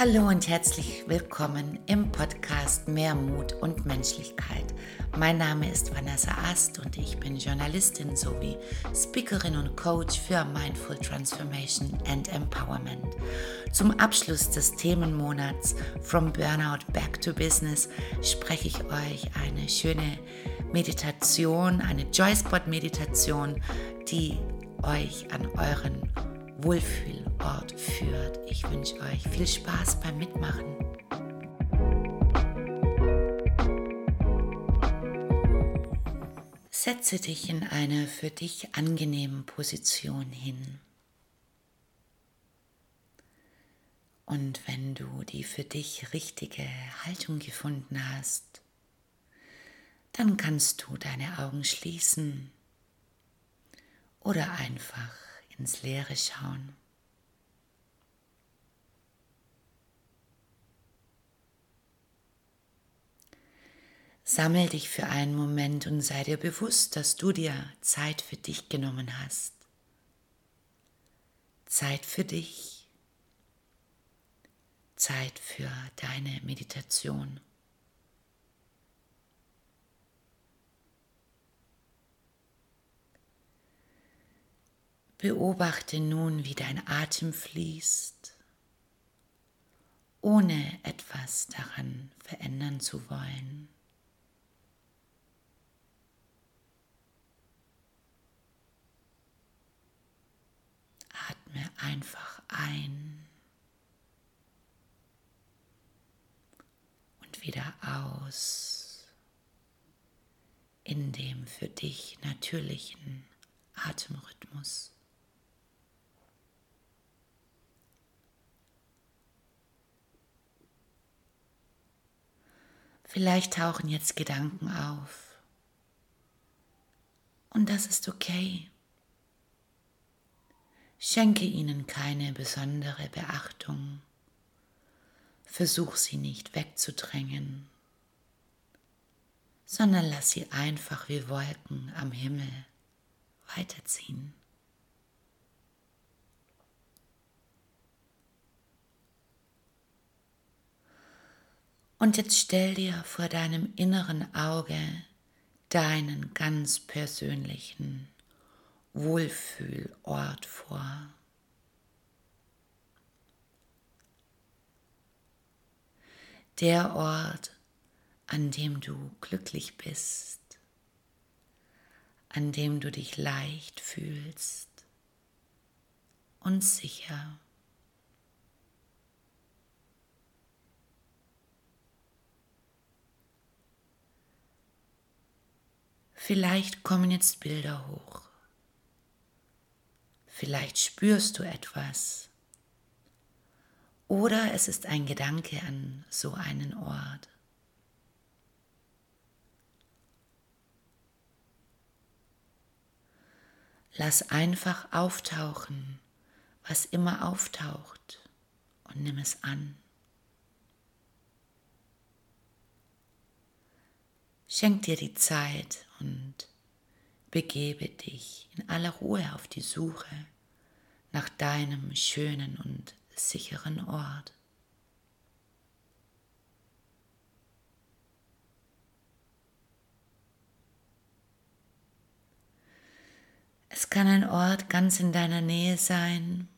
Hallo und herzlich willkommen im Podcast Mehr Mut und Menschlichkeit. Mein Name ist Vanessa Ast und ich bin Journalistin sowie Speakerin und Coach für Mindful Transformation and Empowerment. Zum Abschluss des Themenmonats From Burnout Back to Business spreche ich euch eine schöne Meditation, eine Joyspot-Meditation, die euch an euren Wohlfühlort führt. Ich wünsche euch viel Spaß beim Mitmachen. Setze dich in eine für dich angenehme Position hin. Und wenn du die für dich richtige Haltung gefunden hast, dann kannst du deine Augen schließen oder einfach ins Leere schauen. Sammel dich für einen Moment und sei dir bewusst, dass du dir Zeit für dich genommen hast. Zeit für dich. Zeit für deine Meditation. Beobachte nun, wie dein Atem fließt, ohne etwas daran verändern zu wollen. Atme einfach ein und wieder aus in dem für dich natürlichen Atemrhythmus. Vielleicht tauchen jetzt Gedanken auf. Und das ist okay. Schenke ihnen keine besondere Beachtung. Versuch sie nicht wegzudrängen, sondern lass sie einfach wie Wolken am Himmel weiterziehen. Und jetzt stell dir vor deinem inneren Auge deinen ganz persönlichen Wohlfühlort vor. Der Ort, an dem du glücklich bist, an dem du dich leicht fühlst und sicher. Vielleicht kommen jetzt Bilder hoch. Vielleicht spürst du etwas. Oder es ist ein Gedanke an so einen Ort. Lass einfach auftauchen, was immer auftaucht, und nimm es an. Schenk dir die Zeit und begebe dich in aller Ruhe auf die Suche nach deinem schönen und sicheren Ort. Es kann ein Ort ganz in deiner Nähe sein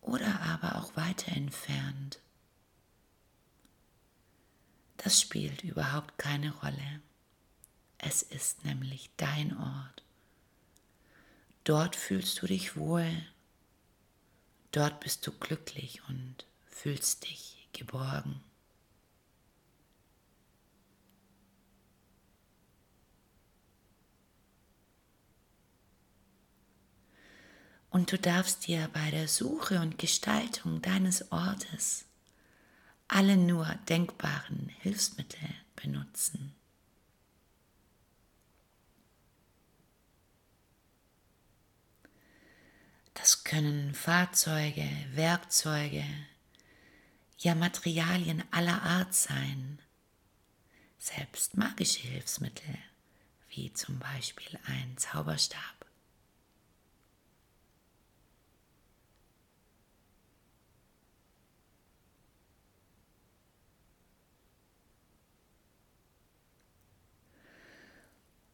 oder aber auch weiter entfernt. Das spielt überhaupt keine Rolle. Es ist nämlich dein Ort. Dort fühlst du dich wohl. Dort bist du glücklich und fühlst dich geborgen. Und du darfst dir bei der Suche und Gestaltung deines Ortes alle nur denkbaren Hilfsmittel benutzen. können Fahrzeuge, Werkzeuge, ja Materialien aller Art sein, selbst magische Hilfsmittel, wie zum Beispiel ein Zauberstab.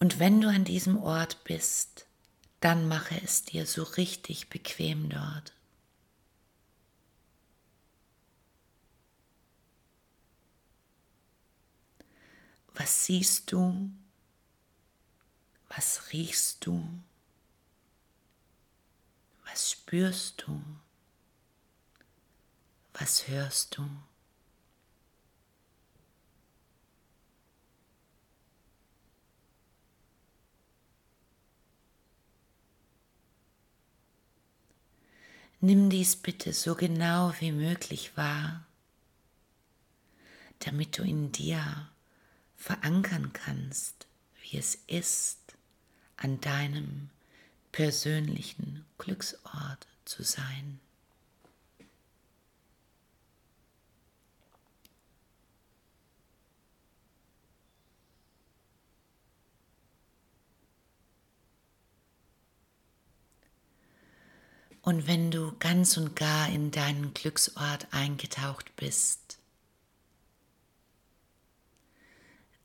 Und wenn du an diesem Ort bist, dann mache es dir so richtig bequem dort. Was siehst du? Was riechst du? Was spürst du? Was hörst du? Nimm dies bitte so genau wie möglich wahr, damit du in dir verankern kannst, wie es ist, an deinem persönlichen Glücksort zu sein. Und wenn du ganz und gar in deinen Glücksort eingetaucht bist,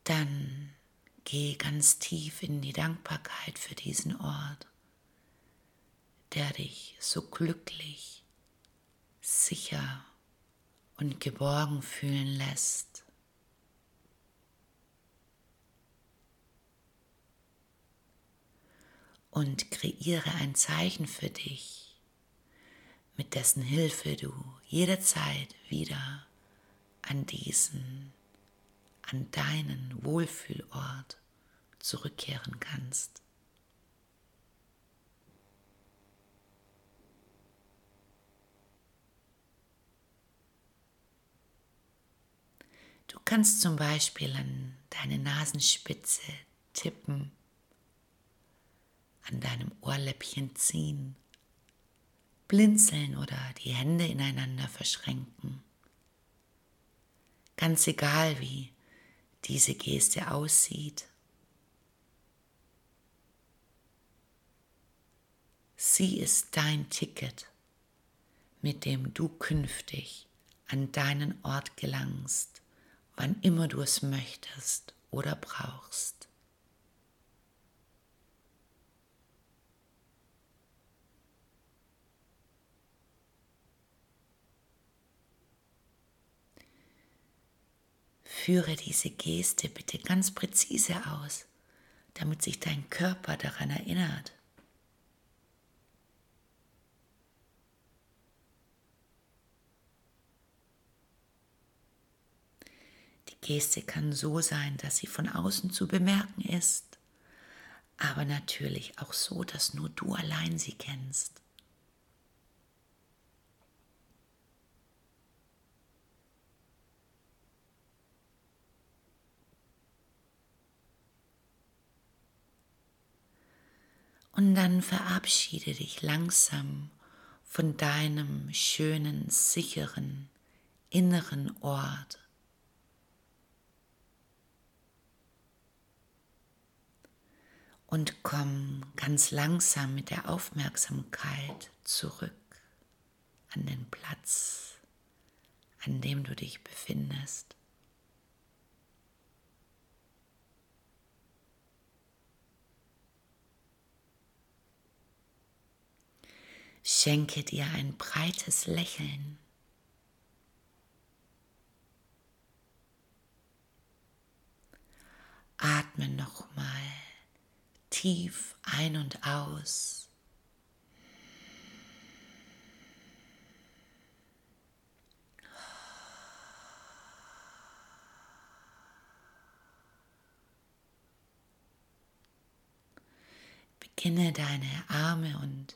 dann geh ganz tief in die Dankbarkeit für diesen Ort, der dich so glücklich, sicher und geborgen fühlen lässt. Und kreiere ein Zeichen für dich, mit dessen Hilfe du jederzeit wieder an diesen, an deinen Wohlfühlort zurückkehren kannst. Du kannst zum Beispiel an deine Nasenspitze tippen, an deinem Ohrläppchen ziehen blinzeln oder die Hände ineinander verschränken. Ganz egal, wie diese Geste aussieht. Sie ist dein Ticket, mit dem du künftig an deinen Ort gelangst, wann immer du es möchtest oder brauchst. Führe diese Geste bitte ganz präzise aus, damit sich dein Körper daran erinnert. Die Geste kann so sein, dass sie von außen zu bemerken ist, aber natürlich auch so, dass nur du allein sie kennst. Und dann verabschiede dich langsam von deinem schönen, sicheren, inneren Ort. Und komm ganz langsam mit der Aufmerksamkeit zurück an den Platz, an dem du dich befindest. Schenke dir ein breites Lächeln. Atme nochmal tief ein und aus. Beginne deine Arme und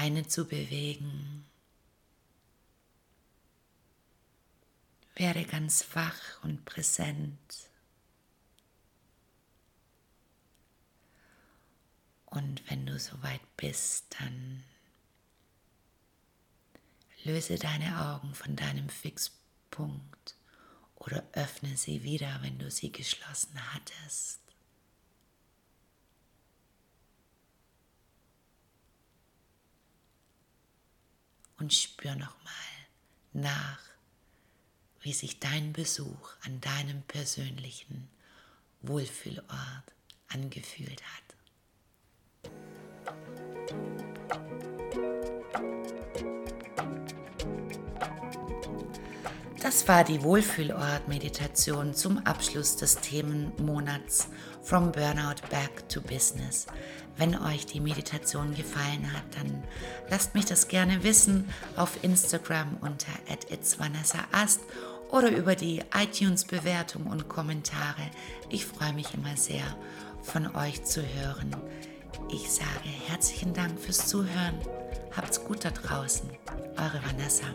Beine zu bewegen. Werde ganz wach und präsent. Und wenn du soweit bist, dann löse deine Augen von deinem Fixpunkt oder öffne sie wieder, wenn du sie geschlossen hattest. Und spür nochmal nach, wie sich dein Besuch an deinem persönlichen Wohlfühlort angefühlt hat. Das war die Wohlfühlort-Meditation zum Abschluss des Themenmonats From Burnout Back to Business. Wenn euch die Meditation gefallen hat, dann lasst mich das gerne wissen auf Instagram unter @itsvanessaast oder über die iTunes-Bewertung und Kommentare. Ich freue mich immer sehr, von euch zu hören. Ich sage herzlichen Dank fürs Zuhören. Habt's gut da draußen. Eure Vanessa.